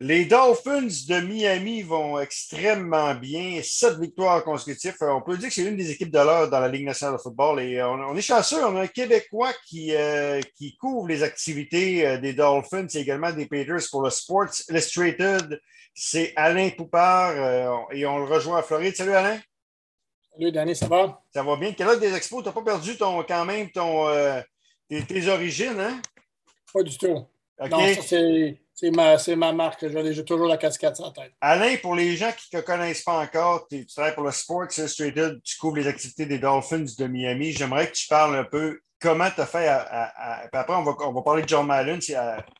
Les Dolphins de Miami vont extrêmement bien. Sept victoires consécutives. Euh, on peut dire que c'est l'une des équipes de l'heure dans la Ligue nationale de football. Et euh, on, est chanceux. On a un Québécois qui, euh, qui couvre les activités des Dolphins et également des Patriots pour le Sports Illustrated. C'est Alain Poupard et on le rejoint à Floride. Salut Alain. Salut Danny, ça va? Ça va bien. Quelle heure des expos? Tu n'as pas perdu ton, quand même ton, tes, origines, hein? Pas du tout. Non, ça c'est c'est ma, ma, marque. J'ai toujours la casquette en tête. Alain, pour les gens qui ne te connaissent pas encore, tu travailles pour le Sports Illustrated, tu couvres les activités des Dolphins de Miami. J'aimerais que tu parles un peu comment tu as fait à, après, on va, on va, parler de John Madden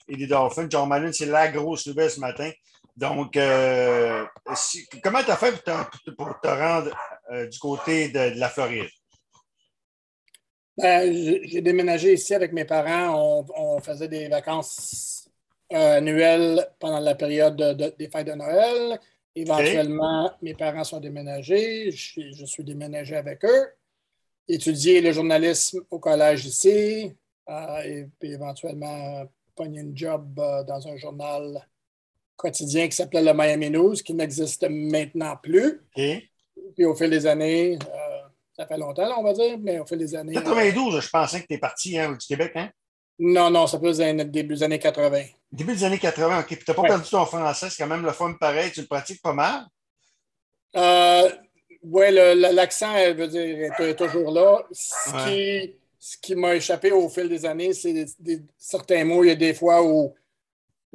et des Dolphins. John Madden, c'est la grosse nouvelle ce matin. Donc, euh, comment tu as fait pour te, rendre euh, du côté de, la Floride? Ben, j'ai déménagé ici avec mes parents. on faisait des vacances annuel pendant la période des fêtes de Noël. Éventuellement, mes parents sont déménagés. Je, suis déménagé avec eux. Étudier le journalisme au collège ici. Euh, et puis éventuellement, pogner une job euh, dans un journal quotidien qui s'appelait le Miami News, qui n'existe maintenant plus. Puis au fil des années, ça fait longtemps, on va dire, mais au fil des années. 92, je pensais que tu es parti hein, du Québec, hein? Non, non, ça peut être début des années 80. Début des années 80, OK. Puis tu n'as pas perdu ton français, c'est quand même le fun pareil. Tu le pratiques pas mal? Euh, oui, l'accent, elle veut dire, est toujours là. Ce qui, ce qui m'a échappé au fil des années, c'est certains mots. Il y a des fois où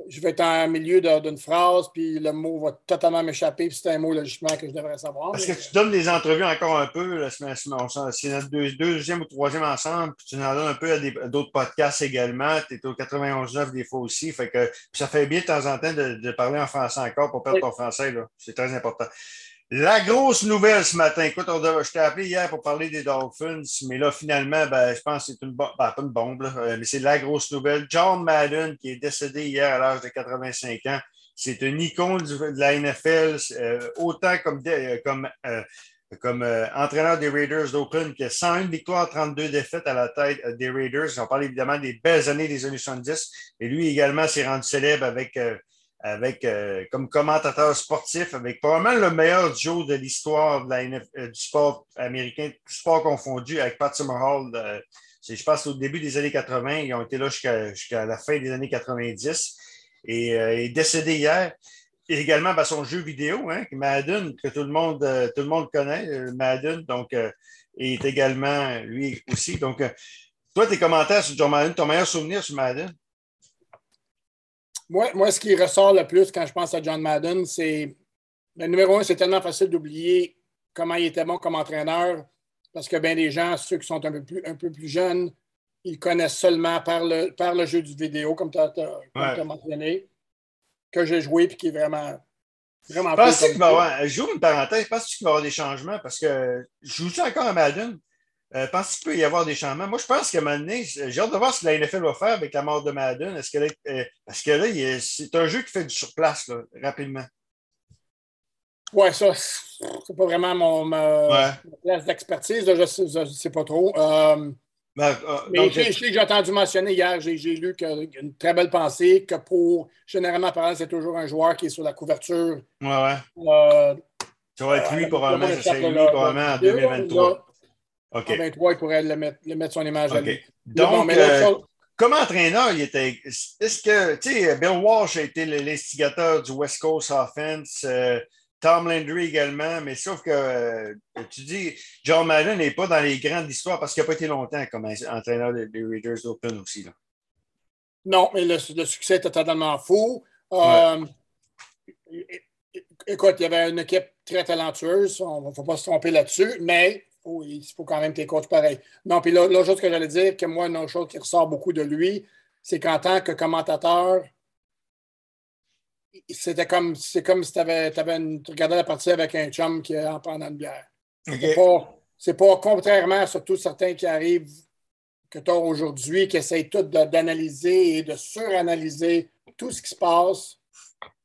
je vais être en milieu d'une phrase, puis le mot va totalement m'échapper, puis c'est un mot logiquement que je devrais savoir. Est-ce que tu donnes des entrevues encore un peu? C'est notre deuxième ou troisième ensemble, puis tu en donnes un peu à d'autres podcasts également. Tu es au 91.9 des fois aussi. Fait que ça fait bien de temps en temps de, parler en français encore pour perdre ton français. C'est très important. La grosse nouvelle ce matin. Écoute, je t'ai appelé hier pour parler des Dolphins, mais là, finalement, ben, je pense que c'est une bombe, pas une bombe, euh, mais c'est la grosse nouvelle. John Madden, qui est décédé hier à l'âge de 85 ans, c'est une icône de la NFL, euh, autant comme, euh, comme, comme entraîneur des Raiders d'Oakland, qui a 101 victoires, 32 défaites à la tête des Raiders. On parle évidemment des belles années des années 70. Et lui également s'est rendu célèbre avec avec, euh, comme commentateur sportif avec probablement le meilleur duo de l'histoire euh, du sport américain, du sport confondu, avec Pat Summerhall. Euh, je pense au début des années 80. Ils ont été là jusqu'à la fin des années 90. Et il est décédé hier. Et également ben, son jeu vidéo, hein, Madden, que tout le monde, tout le monde connaît, Madden, donc, est également lui aussi. Donc, toi, tes commentaires sur John Madden, ton meilleur souvenir sur Madden? Moi, moi, ce qui ressort le plus quand je pense à John Madden, c'est. Le ben, numéro un, c'est tellement facile d'oublier comment il était bon comme entraîneur, parce que bien des gens, ceux qui sont un peu plus, un peu plus jeunes, ils connaissent seulement par le, par le jeu du vidéo, comme tu as, mentionné, que j'ai joué et qui est vraiment. Vraiment Penses-tu qu'il va avoir, une parenthèse, penses-tu qu'il va y avoir des changements? Parce que je joue encore à Madden, euh, Penses-tu qu'il peut y avoir des changements? Moi, je pense qu'à un moment donné, j'ai hâte de voir ce que la NFL va faire avec la mort de Madden. Est-ce que là, euh, parce que là, c'est un jeu qui fait du surplace là, rapidement. Oui, ça, c'est pas vraiment mon ma, place d'expertise. Je ne sais pas trop. Euh, ben, mais je sais que j'ai entendu mentionner hier, j'ai lu une très belle pensée que pour, généralement parlant, c'est toujours un joueur qui est sur la couverture. Oui, oui. ça va être lui probablement, ça lui probablement en 2023. OK. En 23, il pourrait le mettre, le mettre son image à lui. Donc, euh, comme entraîneur, il était. Est-ce que, tu sais, Bill Walsh a été l'instigateur du West Coast Offense, euh, Tom Landry également, mais sauf que euh, tu dis, John Madden n'est pas dans les grandes histoires parce qu'il n'a pas été longtemps comme entraîneur des Raiders d'Open aussi. Là. Non, mais le, succès était totalement fou. Écoute, il y avait une équipe très talentueuse, on ne faut pas se tromper là-dessus, mais il faut quand même tes coachs pareil. Non, puis l'autre chose que j'allais dire, que moi, une autre chose qui ressort beaucoup de lui, c'est qu'en tant que commentateur, c'était comme, c'est comme si avais, avais tu regardais la partie avec un chum qui est en prenant une bière. C'est pas, contrairement à surtout certains qui arrivent que tu as aujourd'hui, qui essayent tout d'analyser et de suranalyser tout ce qui se passe.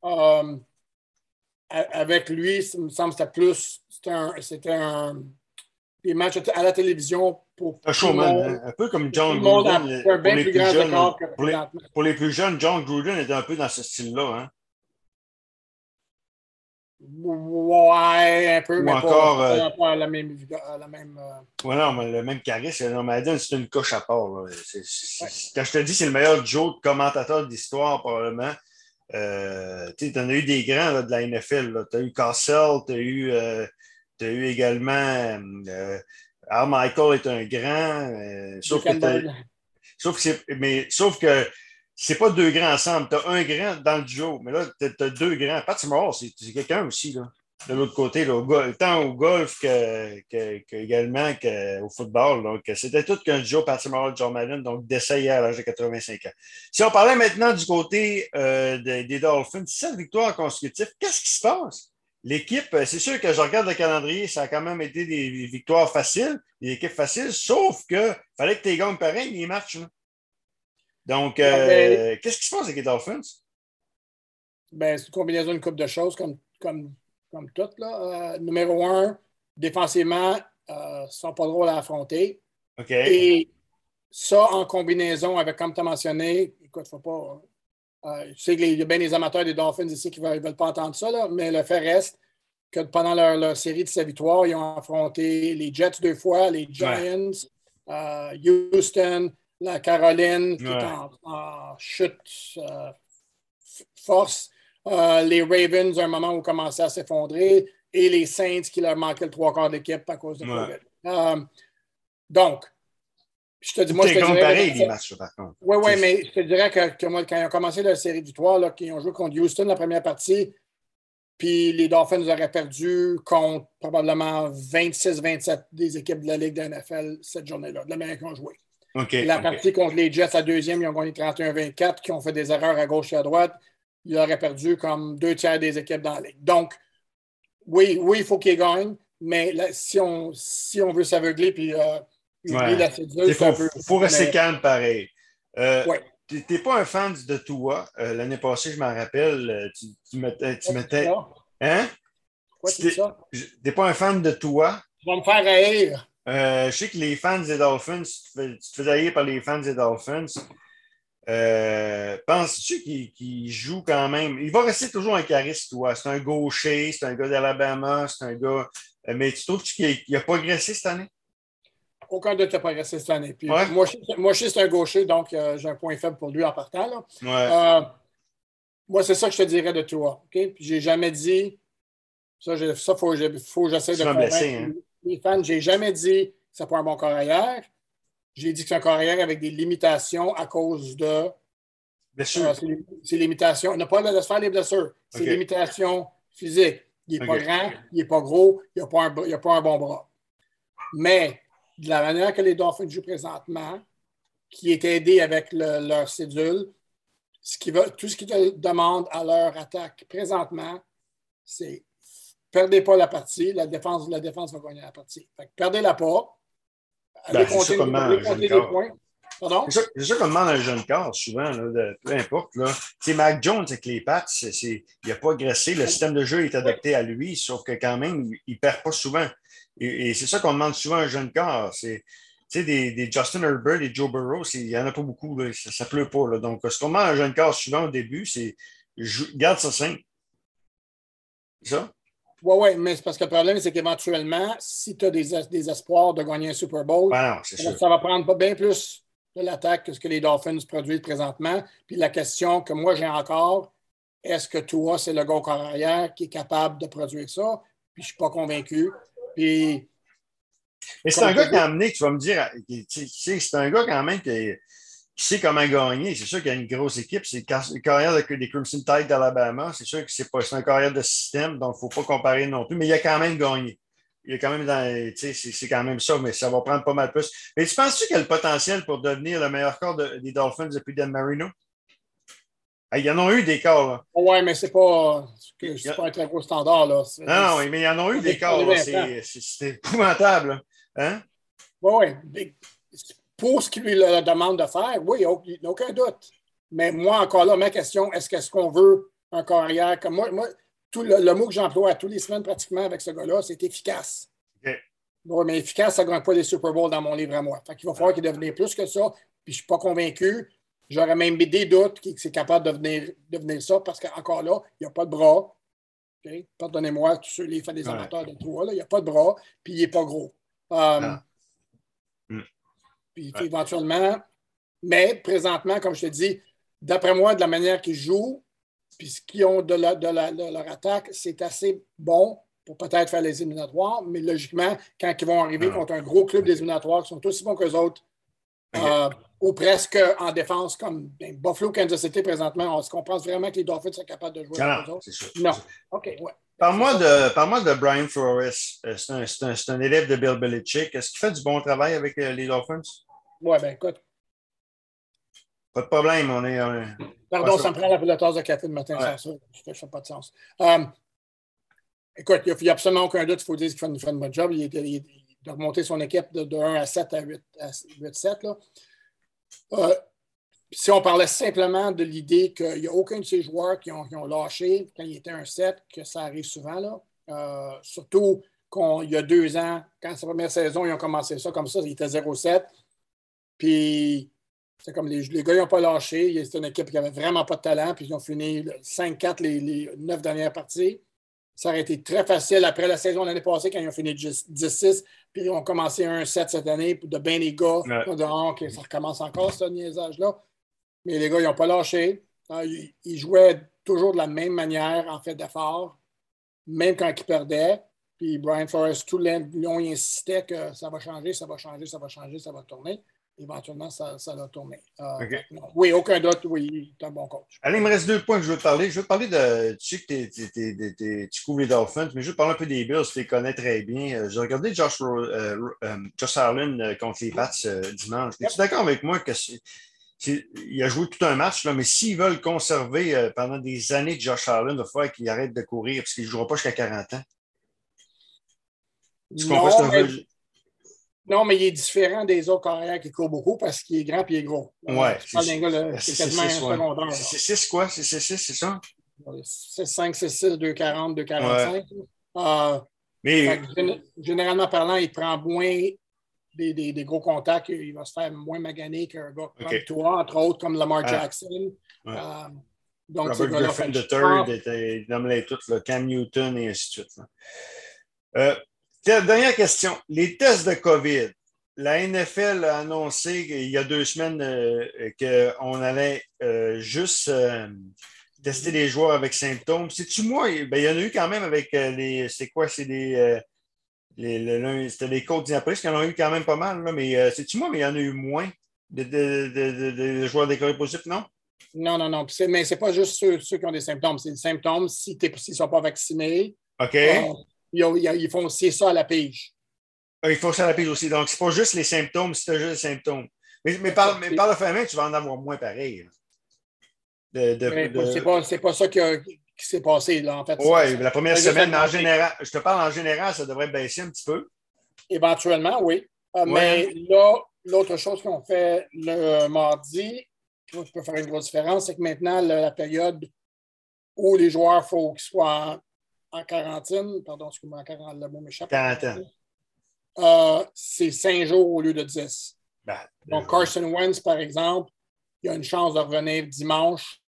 Euh, avec lui, il me semble que c'était plus, c'était un, des matchs à la télévision pour. Un showman, un peu comme John Gruden. Pour, les plus jeunes, pour, les, plus jeunes, John Gruden était un peu dans ce style-là. Hein? Ouais, un peu, Ou mais encore, pas, euh, pas la même. la même euh, Ouais, non, mais le même charisme. Non, Madden, c'est une coche à part. là. Ouais. Quand je te dis c'est le meilleur Joe commentateur d'histoire, probablement, euh, tu en as eu des grands là, de la NFL. Tu as eu Cassell, tu as, eu, euh, t'as eu également. Euh, Al Michael est un grand. euh, sauf que. Sauf mais, sauf que c'est pas deux grands ensemble. Tu as un grand dans le duo, mais là, tu as, deux grands. Pat Summerall, c'est quelqu'un aussi, là, de l'autre côté, là, au go- tant au golf que, que- que également qu'au football. Donc, c'était tout qu'un duo, Pat Summerall, John Madden, donc d'essai hier à l'âge de 85 ans. Si on parlait maintenant du côté euh, des, des Dolphins, sept victoires consécutives, qu'est-ce qui se passe? L'équipe, euh, c'est sûr que je regarde le calendrier, ça a quand même été des victoires faciles, des équipes faciles, sauf que fallait que tu gagnes pareil les matchs. là. Donc, euh, Ouais. qu'est-ce qui se passe avec les Dolphins? Ben, c'est une combinaison d'une coupe de choses comme, comme, comme toutes. Là. Euh, numéro un, défensivement, euh, sont pas drôles à affronter. OK. Et ça, en combinaison avec, comme tu as mentionné, écoute, faut pas. Euh, je sais qu'il y a bien des amateurs des Dolphins ici qui ne veulent, veulent pas entendre ça, là, mais le fait reste que pendant leur, leur série de sa victoire, ils ont affronté les Jets deux fois, les Giants, euh, Houston, la Caroline, qui Ouais. est en, en chute euh, force, euh, les Ravens, à un moment où ils commençaient à s'effondrer, et les Saints qui leur manquaient le trois quarts d'équipe à cause de Ouais. COVID. Euh, donc, je te dis, moi, je te dirais- pareil les matchs, par contre. oui, oui, mais je te dirais que, que moi, quand ils ont commencé la série de victoires, là, qu'ils ont joué contre Houston la première partie, puis les Dolphins auraient perdu contre probablement 26-27 des équipes de la Ligue de la NFL cette journée-là, de l'Amérique ont joué. OK. La partie contre les Jets à deuxième, ils ont gagné 31-24, qui ont fait des erreurs à gauche et à droite. Ils auraient perdu comme deux tiers des équipes dans la Ligue. Donc, oui, oui, il faut qu'ils gagnent, mais là, si, on, si on veut s'aveugler puis euh, Ouais. la cédule, Il faut, peu. faut rester mais- calme pareil. Euh, Ouais. Tu n'es pas un fan de Tua. Euh, L'année passée, je m'en rappelle, euh, tu, tu mettais. Tu mettais hein? ça? Tu n'es pas un fan de Tua. Tu vas me faire haïr. Euh, je sais que les fans des Dolphins, tu te fais, tu te fais haïr par les fans des Dolphins. Euh, Penses-tu qu'il joue quand même? Il va rester toujours un charisme, toi. C'est un gaucher, c'est un gars d'Alabama, c'est un gars. Mais tu trouves qu'il qu'il a progressé cette année? Aucun doute n'a progressé cette année. Puis Ouais. Moi, c'est un gaucher, donc euh, j'ai un point faible pour lui en partant. là. Ouais. Euh, moi, c'est ça que je te dirais de toi. OK? Puis j'ai jamais dit. Ça, il ça faut, que- faut que j'essaie de convaincre blessé, hein? les fans. J'ai jamais dit que c'est pas un bon carrière. J'ai dit que c'est un carrière avec des limitations à cause de. Euh, ses- limitations. Il n'a pas de se faire les blessures. Ses OK. limitations physiques. Il n'est pas grand, il n'est pas gros, il n'a pas un bon bras. Mais de la manière que les Dolphins jouent présentement, qui est aidé avec le- leur cédule, ce qui va, tout ce qu'ils demandent à leur attaque présentement, c'est perdez pas la partie, la défense, la défense va gagner la partie. Fait que perdez-la pas. Allez Ben, c'est compter, ça qu'on demande allez à un jeune compter des corps. points. Pardon? C'est ça, c'est ça qu'on demande à un jeune corps, souvent, là, de- peu importe. Là. Mac Jones avec les pattes, il n'a pas agressé. Le système de jeu est adapté à lui, sauf que quand même, il ne perd pas souvent. Et, et c'est ça qu'on demande souvent à un jeune corps. C'est, tu sais, des, des Justin Herbert, des Joe Burrow, il n'y en a pas beaucoup. là. Ça ne pleut pas. Là. Donc, ce qu'on demande à un jeune corps souvent au début, c'est garde ça simple. C'est ça? Oui, oui, mais c'est parce que le problème, c'est qu'éventuellement, si tu as des, es- des espoirs de gagner un Super Bowl, non, ça, ça va prendre pas bien plus de l'attaque que ce que les Dolphins produisent présentement. Puis la question que moi j'ai encore, est-ce que toi, c'est le gars au corps arrière qui est capable de produire ça? Puis je ne suis pas convaincu. Puis Mais c'est un gars qui a amené, tu vas me dire, tu sais, c'est un gars quand même qui, qui sait comment gagner. C'est sûr qu'il y a une grosse équipe. C'est une carrière de- des Crimson Tide d'Alabama. C'est sûr que c'est pas un carrière de système, donc il ne faut pas comparer non plus. Mais il a quand même gagné. Il est quand même dans. tu sais, C'est c'est quand même ça, mais ça va prendre pas mal plus. Mais tu penses-tu qu'il a le potentiel pour devenir le meilleur corps de- des Dolphins depuis Dan Marino? Ah, ils en ont eu des corps, là. ouais, mais c'est pas, c'est pas un très gros standard. Là. Non, non, mais ils en ont eu des là. C'est épouvantable. Hein? Oui, oui. Pour ce qu'il lui le demande de faire, oui, il n'y a aucun doute. Mais moi, encore là, ma question, est-ce qu'est-ce qu'on veut un carrière comme moi? moi tout le, le mot que j'emploie à tous les semaines pratiquement avec ce gars-là, c'est efficace. Oui, mais efficace, ça ne gagne pas les Super Bowls dans mon livre à moi. Fait qu'il va falloir qu'il devienne plus que ça. Puis je ne suis pas convaincu. J'aurais même des doutes qu'il c'est capable de devenir, devenir ça parce qu'encore là, il n'y a pas de bras. Pardonnez-moi, tous ceux, les fans des amateurs de trois, il n'y a pas de bras, puis il n'est pas gros. Euh, hmm. Puis éventuellement, mais présentement, comme je te dis, d'après moi, de la manière qu'ils jouent, puis ce qu'ils ont de, de, leur attaque, c'est assez bon pour peut-être faire les éliminatoires, mais logiquement, quand ils vont arriver contre un gros club des éliminatoires qui sont aussi bons qu'eux autres, euh, ou presque en défense, comme ben, Buffalo, Kansas City présentement, est-ce qu'on pense vraiment que les Dolphins sont capables de jouer avec eux autres? Non. OK, ouais. Parle-moi de, parle de Brian Flores. Euh, c'est un, un, un, élève de Bill Belichick. Est-ce qu'il fait du bon travail avec euh, les Dolphins? Oui, ben écoute. Pas de problème, on est. Pardon, ça me prend la, tasse de café le matin, ouais. ça. Ça fait pas de sens. Um, écoute, il n'y a, absolument aucun doute, il faut dire qu'il fait, fait, un bon job. Il, il, a remonté son équipe de, 1 à 7 à 8, à 8 7. Là. Euh, si on parlait simplement de l'idée qu'il n'y a aucun de ces joueurs qui ont, lâché quand il était un 7, que ça arrive souvent, là. Euh, surtout qu'il y a deux ans, quand sa première saison, ils ont commencé ça comme ça, il était 0-7. Puis c'est comme les, les gars n'ont pas lâché. C'était une équipe qui avait vraiment pas de talent, puis ils ont fini 5-4 les, les 9 dernières parties. Ça aurait été très facile après la saison l'année passée quand ils ont fini 10-6, puis ils ont commencé 1-7 cette année de bien les gars. Ouais. ça recommence encore ce niaisage-là. Mais les gars, ils n'ont pas lâché. Ah, ils, jouaient toujours de la même manière en fait d'effort, même quand ils perdaient. Puis Brian Forrest, tout le long, il insistait que ça va changer, ça va changer, ça va changer, ça va tourner éventuellement, ça, ça va tourner. Euh, oui, aucun doute, oui, tu es un bon coach. Allez, il me reste deux points que je veux te parler. Je veux te parler de. Tu sais que tu couvres les Dolphins, mais je veux te parler un peu des Bills, tu les connais très bien. Euh, j'ai regardé Josh, euh, Josh Allen contre les Pats dimanche. Es-tu d'accord avec moi que il a joué tout un match, là, mais s'ils veulent conserver pendant des années Josh Allen, il va falloir qu'il arrête de courir parce qu'il ne jouera pas jusqu'à 40 ans. Tu comprends ce que je veux non, mais il est différent des autres carrières qui courent beaucoup parce qu'il est grand et il est gros. Ouais. C'est quasiment un secondaire. C'est 6 quoi? C'est 6 c'est ça? C'est 5, c'est 6, 240, 245. Ouais. mais... généralement parlant, il prend moins des, des, des, gros contacts. Il va se faire moins maganer qu'un gars comme toi, entre autres, comme Lamar Jackson. Ouais. Euh, donc, Robert Griffin III, il nommait tout, Cam Newton et ainsi de suite. Euh, Dernière question. Les tests de COVID. La NFL a annoncé il y a deux semaines euh, qu'on allait euh, juste euh, tester les joueurs avec symptômes. C'est-tu moi? Ben, il y en a eu quand même avec les. C'est quoi? C'est des. les, C'était les côtes d'Indianapolis qui en ont eu quand même pas mal, là, mais c'est-tu moi, mais il y en a eu moins de, de, de, de joueurs décorés positifs, non? Non, non, non. Mais ce n'est pas juste ceux, ceux, qui ont des symptômes. C'est des symptômes s'ils ne sont pas vaccinés. OK ils, font aussi ça à la pige. Ah, ils font ça à la pige aussi. Donc, c'est pas juste les symptômes, c'est juste les symptômes. Mais, mais, par, mais par le fait même, tu vas en avoir moins pareil. De, de, C'est pas, pas, ça qui, qui s'est passé, là, en fait. Oui, la première semaine, en général, je te parle en général, ça devrait baisser un petit peu. Éventuellement, oui. Euh, mais là, l'autre chose qu'on fait le mardi, qui peut faire une grosse différence, c'est que maintenant, la, période où les joueurs, il faut qu'ils soient en quarantaine, pardon, excuse-moi, en quarantaine, le mot m'échappe. Euh, c'est cinq jours au lieu de dix. Ben, Donc, Carson Wentz, par exemple, il a une chance de revenir dimanche.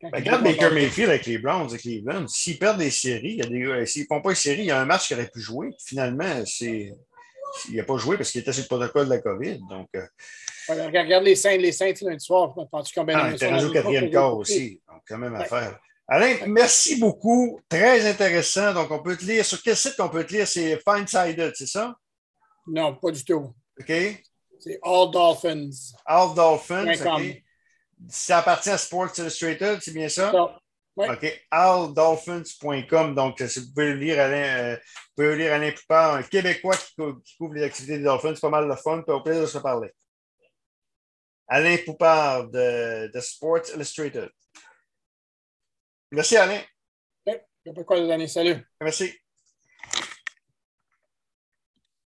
Ben, regarde Baker Mayfield avec les Browns de Cleveland. S'ils perdent des séries, s'ils ne font pas une série, il y a un match qu'il aurait pu jouer. Finalement, c'est. Il n'a pas joué parce qu'il était sur le protocole de la COVID. Donc, euh... regarde les Saints, les Saints lundi soir. Ah, il était rendu au quatrième quart aussi. Donc, quand même à faire. Alain, merci beaucoup. Très intéressant. Donc, on peut te lire. Sur quel site on peut te lire? C'est Findsided, c'est ça? Non, pas du tout. OK. C'est All Dolphins. All Dolphins. OK. Ça appartient à Sports Illustrated, c'est bien ça? Oui. OK. alldolphins.com. Donc, vous pouvez lire Alain, euh, vous pouvez lire Alain Poupard, un Québécois qui, couvre les activités des Dolphins. C'est pas mal de fun. Puis au plaisir de se parler. Alain Poupard de, de Sports Illustrated. Merci, Alain. Oui, pas quoi donner. Salut. Merci.